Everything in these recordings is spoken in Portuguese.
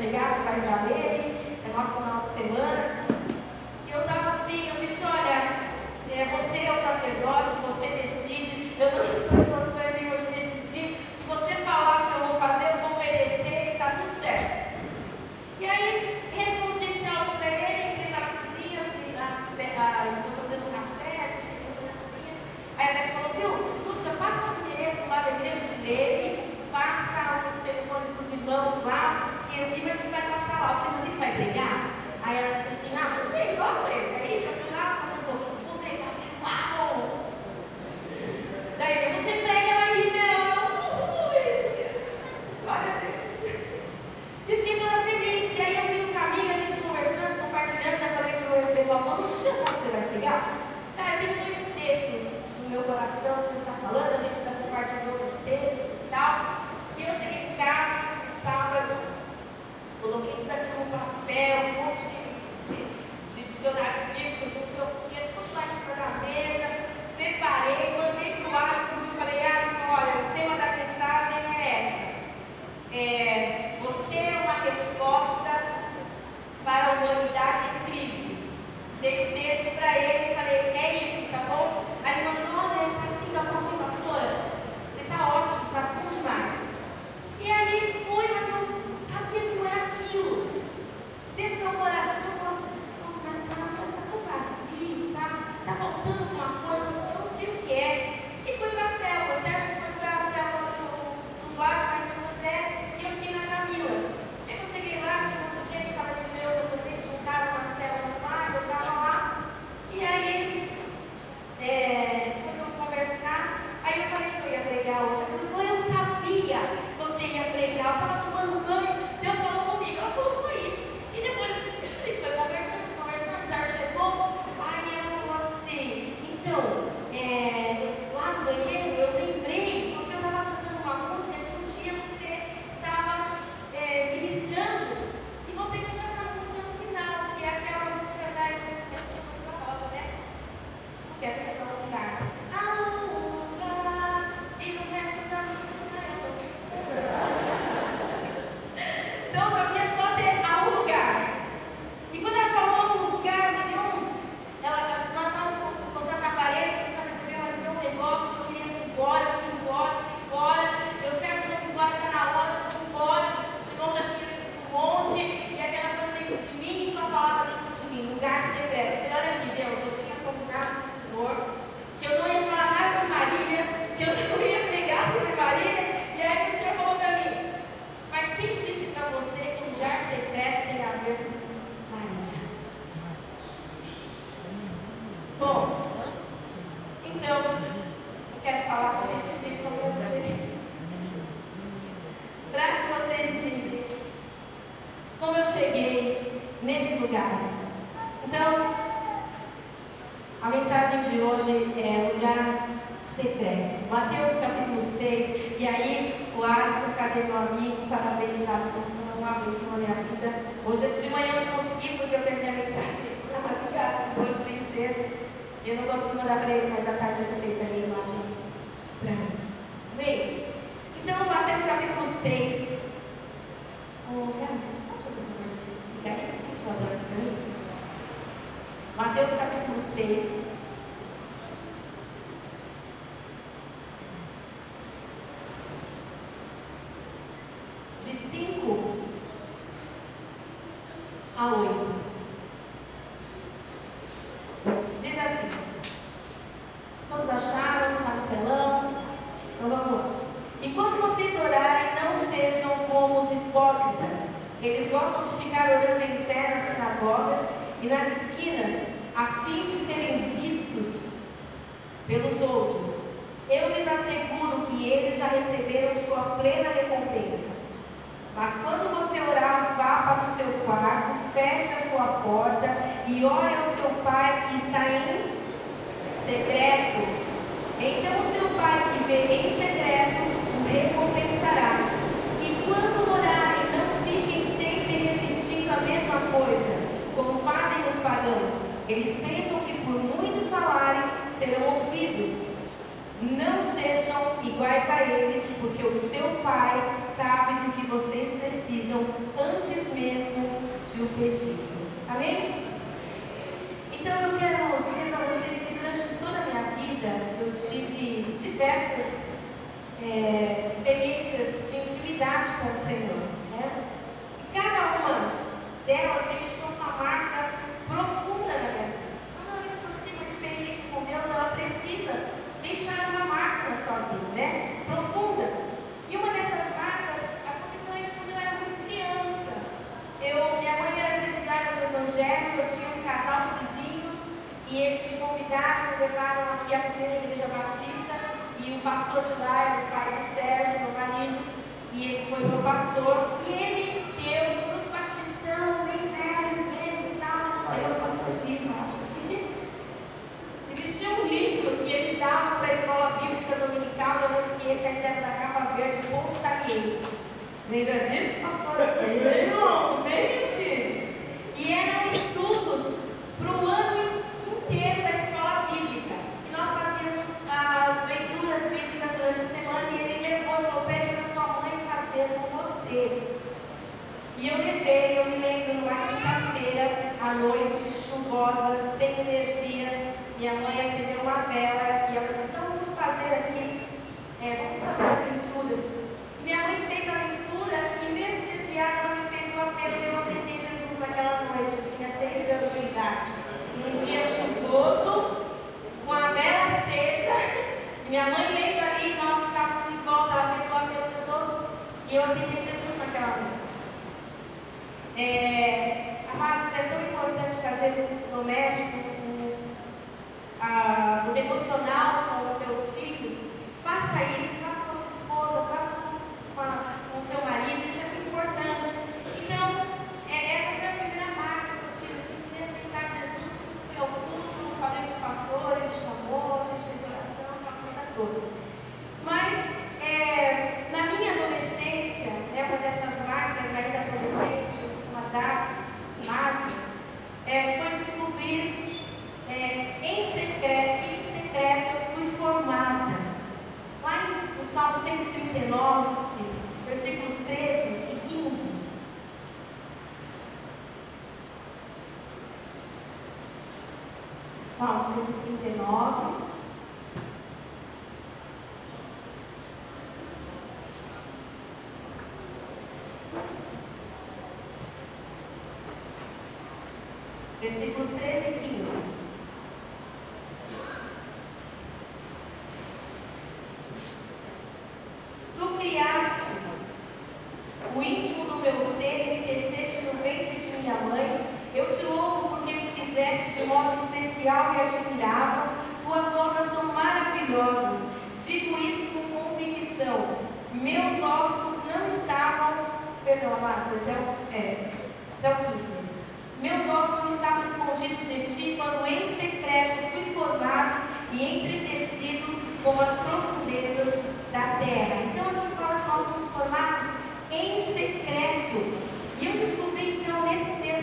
chegar, você vai usar ele, é nosso final de semana. E eu estava assim, eu disse, olha, é, você é o sacerdote, você decide, eu não cadê meu amigo? Alisson, você não uma bênção na minha vida. Hoje de manhã eu não consegui porque eu terminei a mensagem na madrugada hoje bem cedo. Eu não consegui mandar para ele, mas à tarde ele fez a imagem para mim. Amém? Então, Mateus capítulo 6. Oh, Carlos, você pode fazer um favor de explicar esse ventilador aqui para mim? Mateus capítulo 6. De 5 a 8. Diz assim. Todos acharam? Está no telão? Então vamos lá. E quando vocês orarem, não sejam como os hipócritas. Eles gostam de ficar orando em pé nas sinagogas e nas esquinas, a fim de serem vistos pelos outros. Eu lhes asseguro que eles já receberam sua plena recompensa. Mas quando você orar, vá para o seu quarto, feche a sua porta e ore ao seu pai que está em secreto. Então o seu pai que vê em secreto o recompensará. E quando orarem, não fiquem sempre repetindo a mesma coisa, como fazem os pagãos. Eles pensam que por muito falarem serão ouvidos. Não sejam iguais a eles, porque o seu Pai sabe do que vocês precisam antes mesmo de o pedir. Amém? Então eu quero dizer para vocês que durante toda a minha vida eu tive diversas é, experiências de intimidade com o Senhor. Né? E cada uma delas deixou uma marca profunda na minha vida. Toda vez que você tem uma experiência com Deus, ela precisa deixar uma marca na sua vida, né? Profunda. E uma dessas marcas aconteceu ainda quando eu era muito criança. Eu, minha mãe era presbiteriana do Evangelho, eu tinha um casal de vizinhos e eles me convidaram, me levaram aqui à primeira igreja batista e o pastor de lá era o pai do Sérgio, meu marido, e ele foi meu pastor e ele deu para os batistão, bem velhos mesmo e tal, só eu, pastor Vivo, acho Existia um livro que eles davam para dominical, eu que esse ainda era da capa verde, Pontos Salientes. Lembra disso,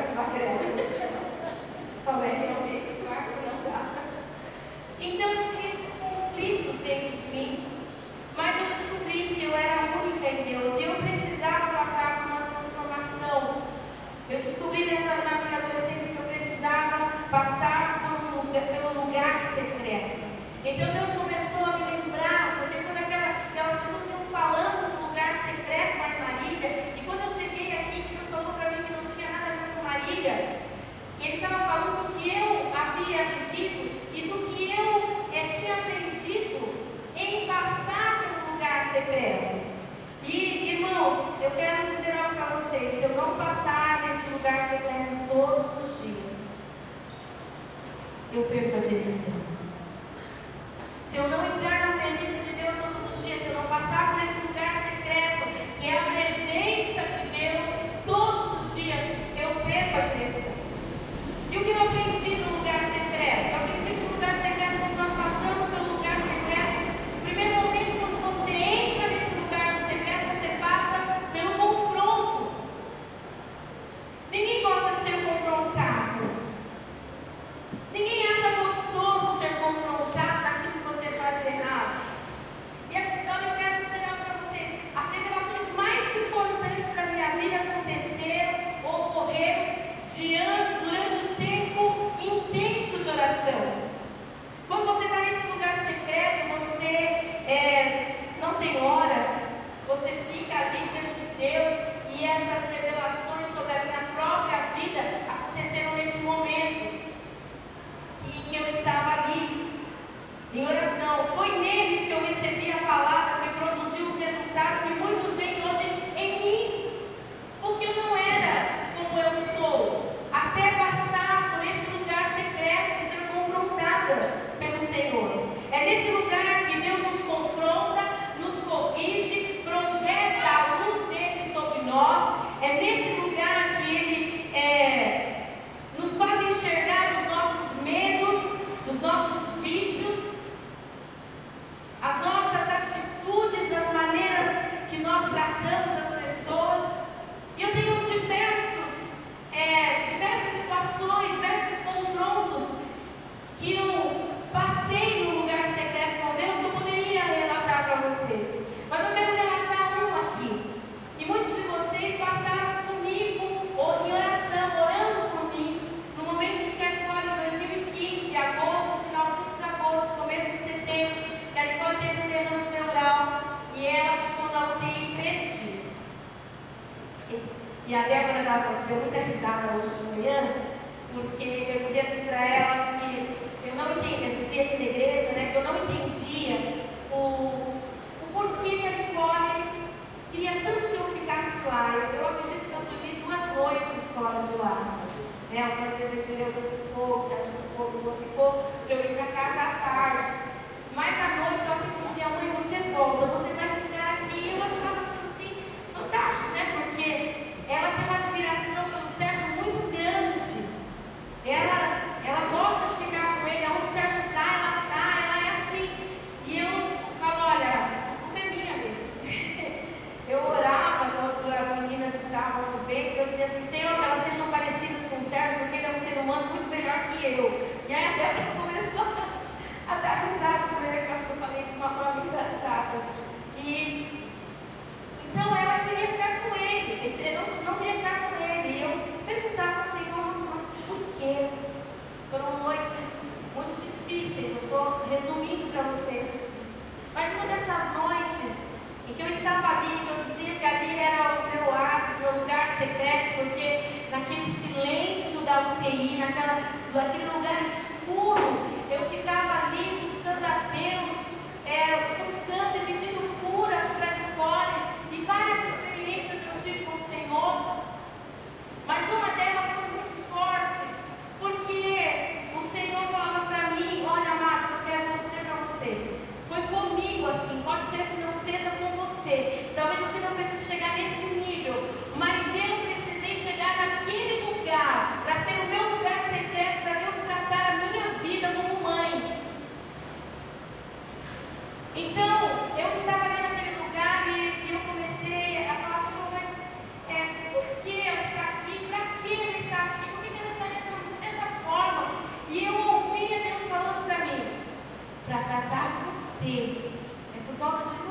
ativar creme. Também realmente, claro que não dá. Então eu tinha esses conflitos dentro de mim, mas eu descobri que eu era única em Deus e eu precisava passar por uma transformação. Eu descobri nessa na minha adolescência que eu precisava passar por um lugar, pelo lugar secreto. Então Deus começou a me passar pelo lugar secreto. E, irmãos, eu quero dizer algo para vocês: se eu não passar nesse lugar secreto todos os dias, eu perco a direção. Yeah. E que é por causa de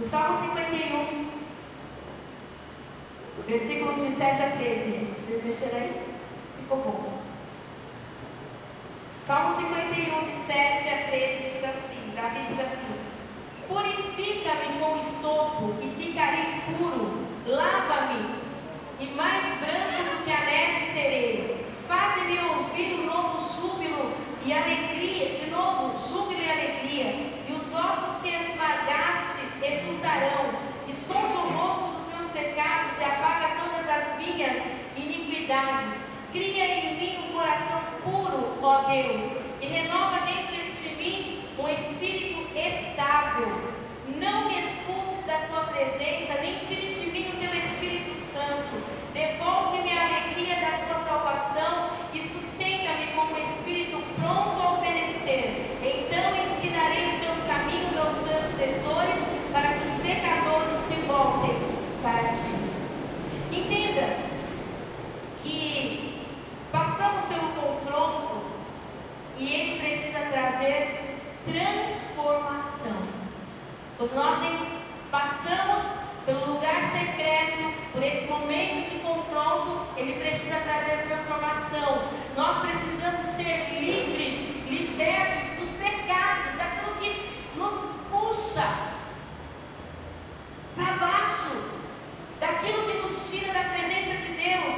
O Salmo 51, versículos de 7 a 13. Vocês mexeram aí? Ficou bom. Salmo 51, de 7 a 13, diz assim: tá Davi diz assim: Purifica-me com sopo e ficarei puro. Lava-me e mais branco do que a neve serei. Faze-me ouvir um novo júbilo e alegria, de novo, júbilo e alegria. E os ossos que esmaram resultarão. Esconde o rosto dos meus pecados e apaga todas as minhas iniquidades. Cria em mim um coração puro, ó Deus, e renova dentro de mim um espírito estável. Não me expulses da tua presença, nem tires de mim o teu Espírito Santo. Devolve-me a alegria da tua salvação e sustenta-me com um espírito pronto a oferecer. Então ensinarei os teus caminhos aos transgressores Entenda que passamos pelo confronto e ele precisa trazer transformação. Quando nós passamos pelo lugar secreto, por esse momento de confronto, ele precisa trazer transformação. Nós precisamos ser livres, libertos dos pecados, daquilo que nos puxa para baixo daquilo que nos tira da presença de Deus.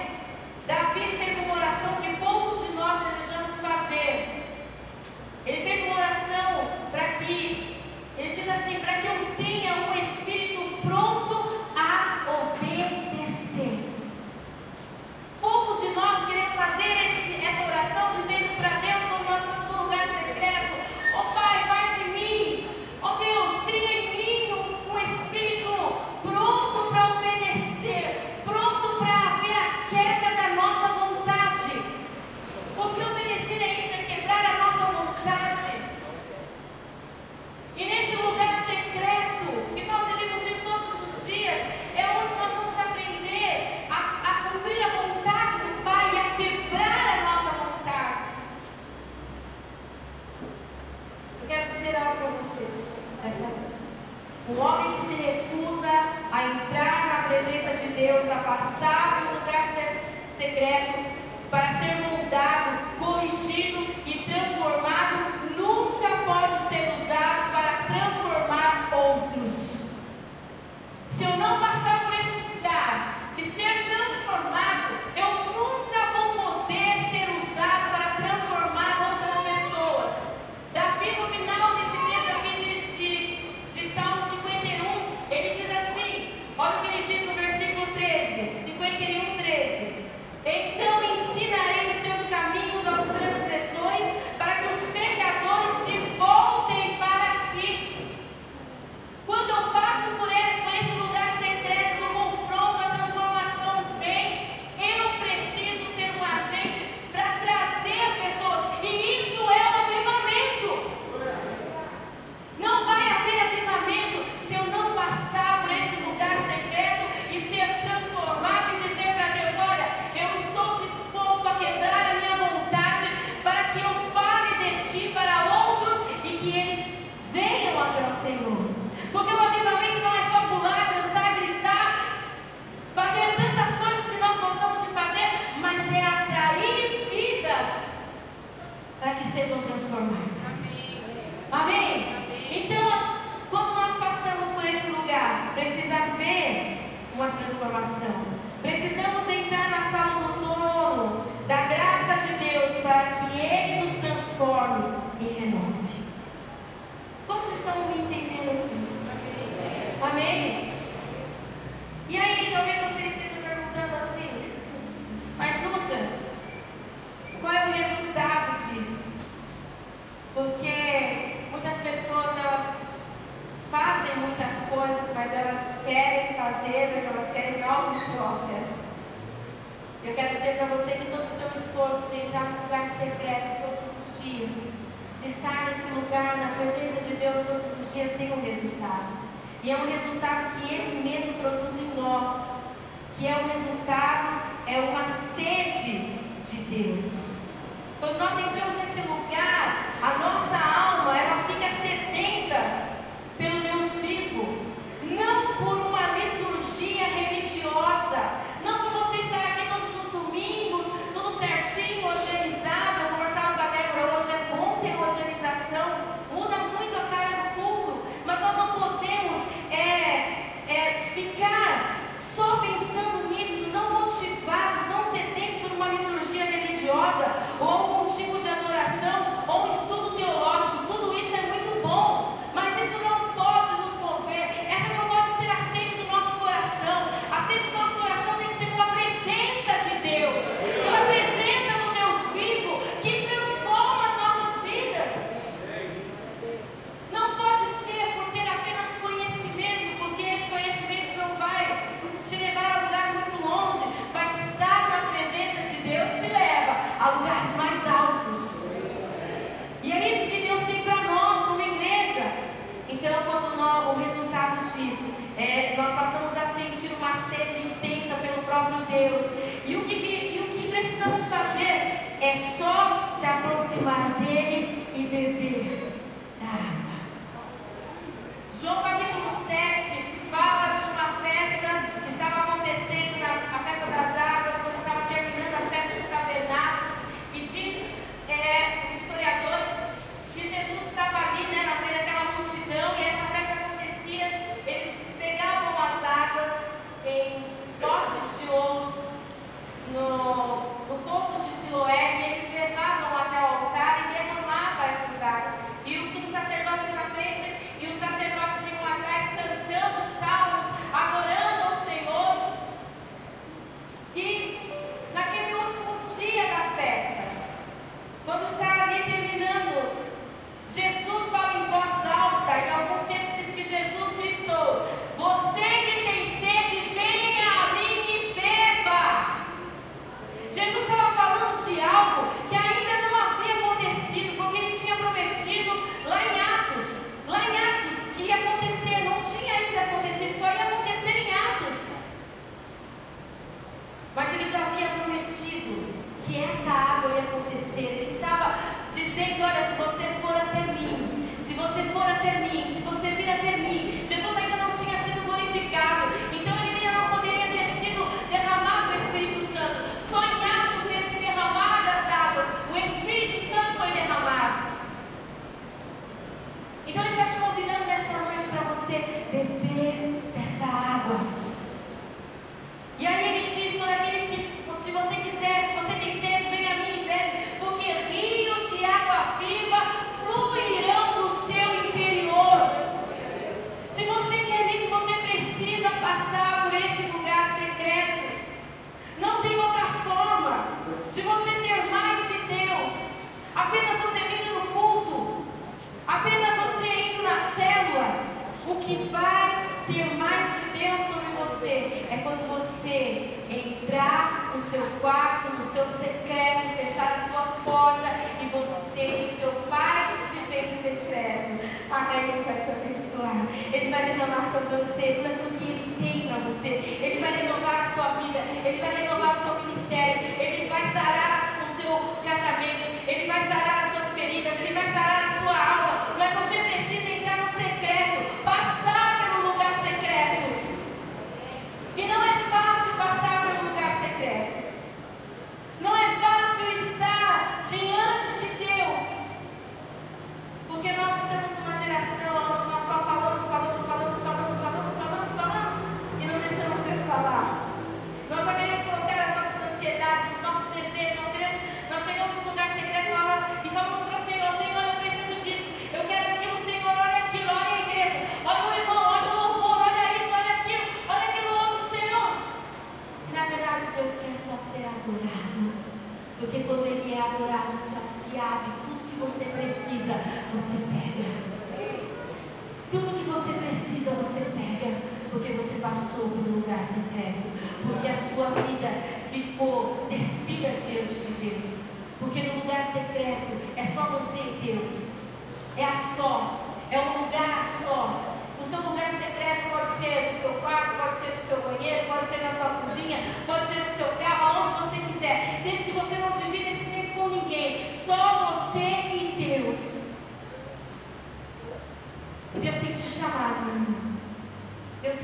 Davi fez uma oração que poucos de nós desejamos fazer. Ele fez uma oração para que, ele diz assim, para que eu tenha um espírito pronto a obedecer. Poucos de nós queremos fazer esse, essa oração dizendo, recusa a entrar na presença de Deus, a passar no lugar secreto,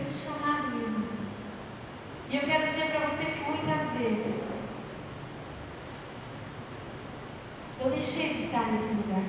missionarismo. E eu quero dizer para você que muitas vezes eu deixei de estar nesse lugar,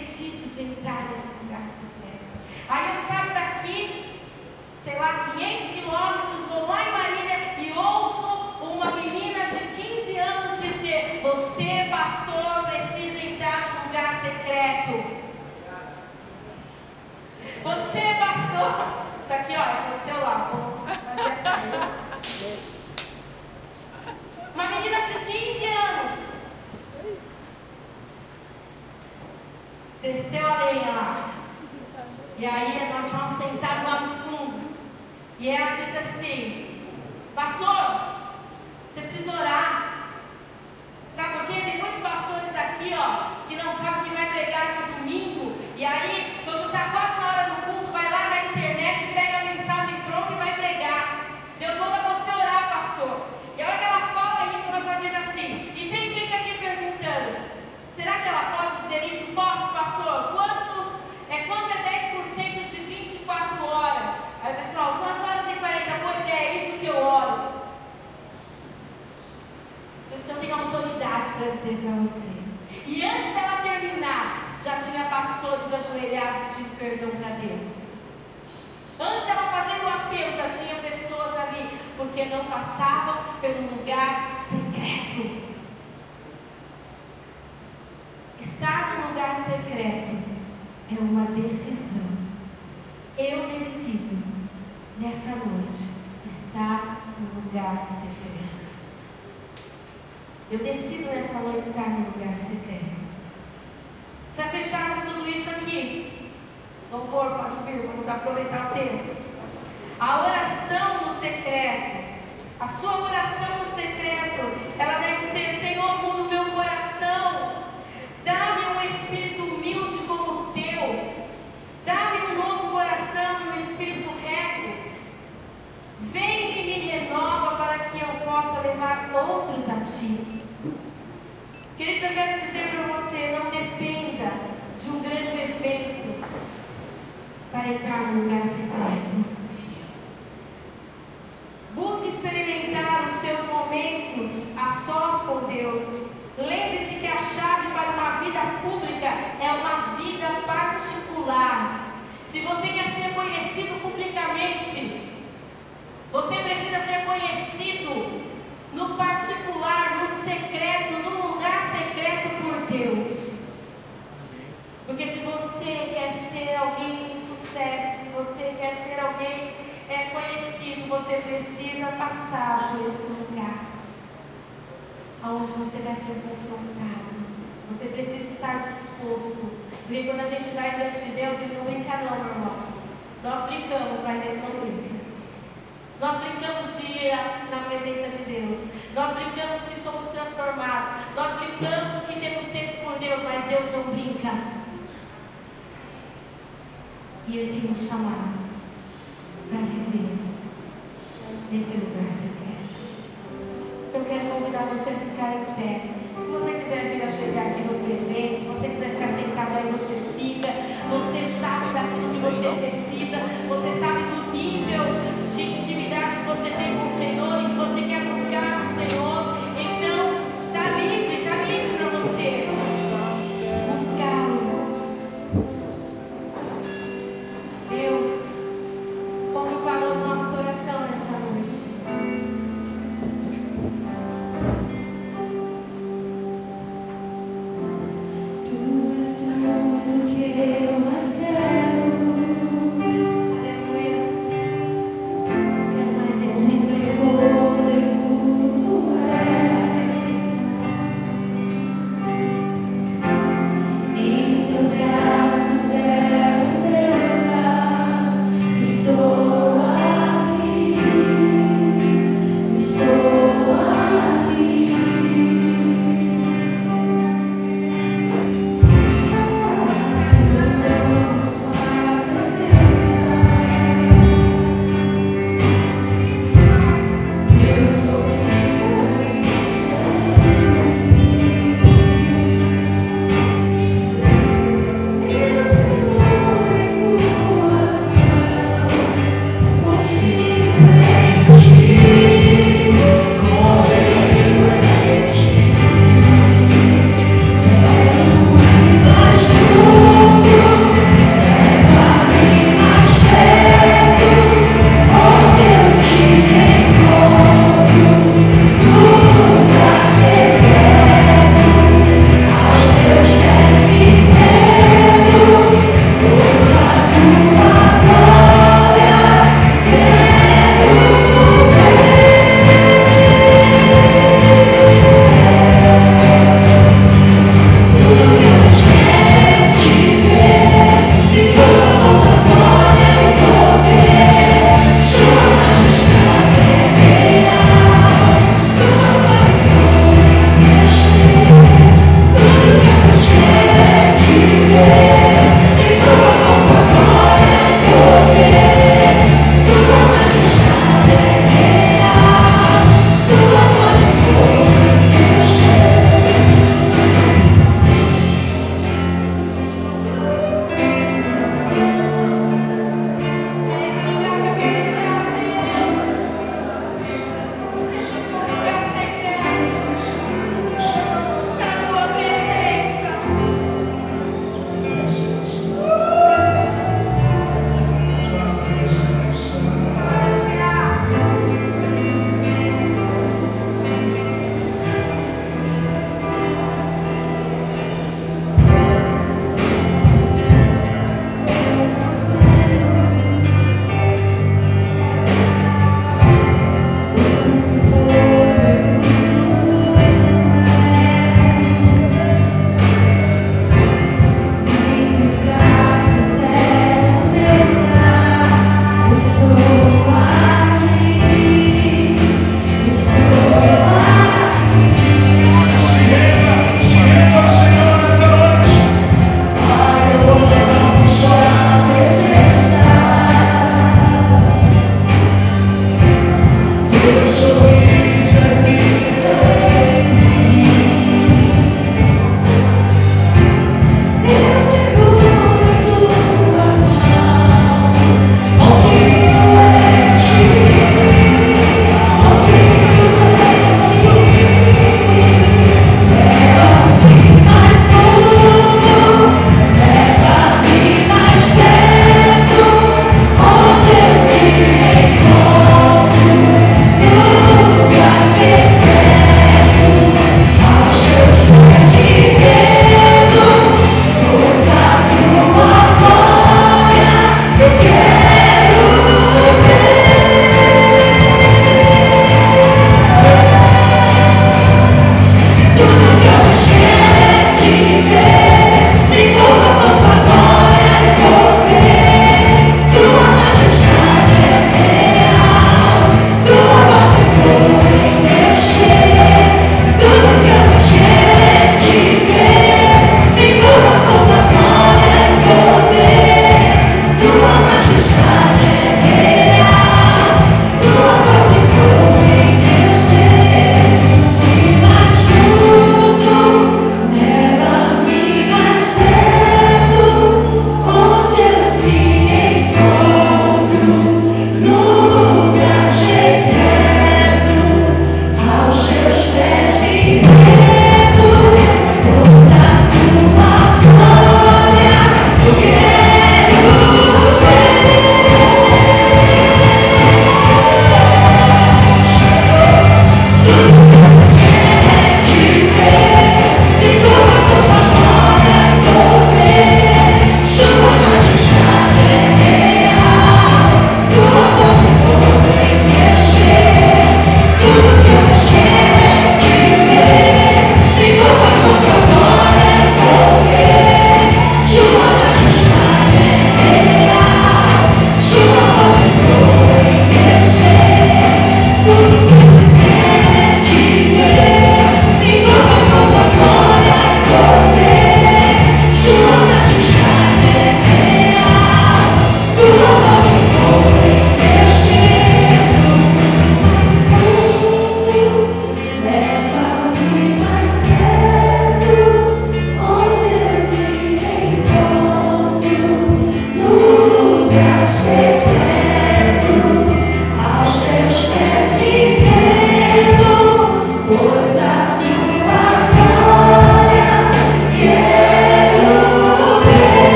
impedido de entrar nesse lugar secreto. Aí eu saio daqui, sei lá, 500 quilômetros, vou lá em Marília e ouço uma menina de 15 anos dizer: Você, pastor, precisa entrar no lugar secreto. Você, pastor. Isso aqui, ó, é aconteceu lá, vou fazer assim. Uma menina de desceu a lenha lá. E aí nós vamos sentar lá no fundo. E ela disse assim: Pastor, você precisa orar. Sabe por quê? Tem muitos pastores aqui, ó, que não sabem que vai pregar no domingo. E aí Eu tenho autoridade para dizer para você. E antes dela terminar, já tinha pastores ajoelhados pedindo perdão para Deus. Antes dela fazer o apelo, já tinha pessoas ali, porque não passavam pelo lugar secreto. Estar no lugar secreto é uma decisão. Eu decido nessa noite estar no lugar secreto. Eu decido nessa noite estar no lugar secreto. Para fecharmos tudo isso aqui, louvor, pode vir, vamos aproveitar o tempo. A oração no secreto, a sua oração no secreto, ela deve ser: Senhor, muda o meu coração, dá-me um espírito humilde como o teu, dá-me um novo coração, um espírito reto. Vem e me renova para que eu possa levar outros a ti. Querido, eu quero dizer para você: não dependa de um grande evento para entrar no lugar secreto. Busque experimentar os seus momentos a sós com Deus. Lembre-se que a chave para uma vida pública é uma vida particular. Se você quer ser conhecido publicamente, você precisa ser conhecido no particular, no secreto, no lugar secreto por Deus. Porque se você quer ser alguém de sucesso, se você quer ser alguém é conhecido, você precisa passar por esse lugar. Onde você vai ser confrontado. Você precisa estar disposto. Porque quando a gente vai diante de Deus, Ele não brinca não, meu irmão. Nós brincamos, mas Ele não brinca. Nós brincamos de ir na presença de Deus. Nós brincamos que somos transformados. Nós brincamos que temos sede por Deus, mas Deus não brinca. E Ele tem nos chamado para viver nesse lugar secreto. Eu quero convidar você a ficar em pé. Se você quiser vir a chegar aqui, você vem. Se você quiser ficar sentado aí, você fica. Você sabe daquilo que você precisa. Você sabe do nível de intimidade que você tem com o Senhor e que você quer buscar.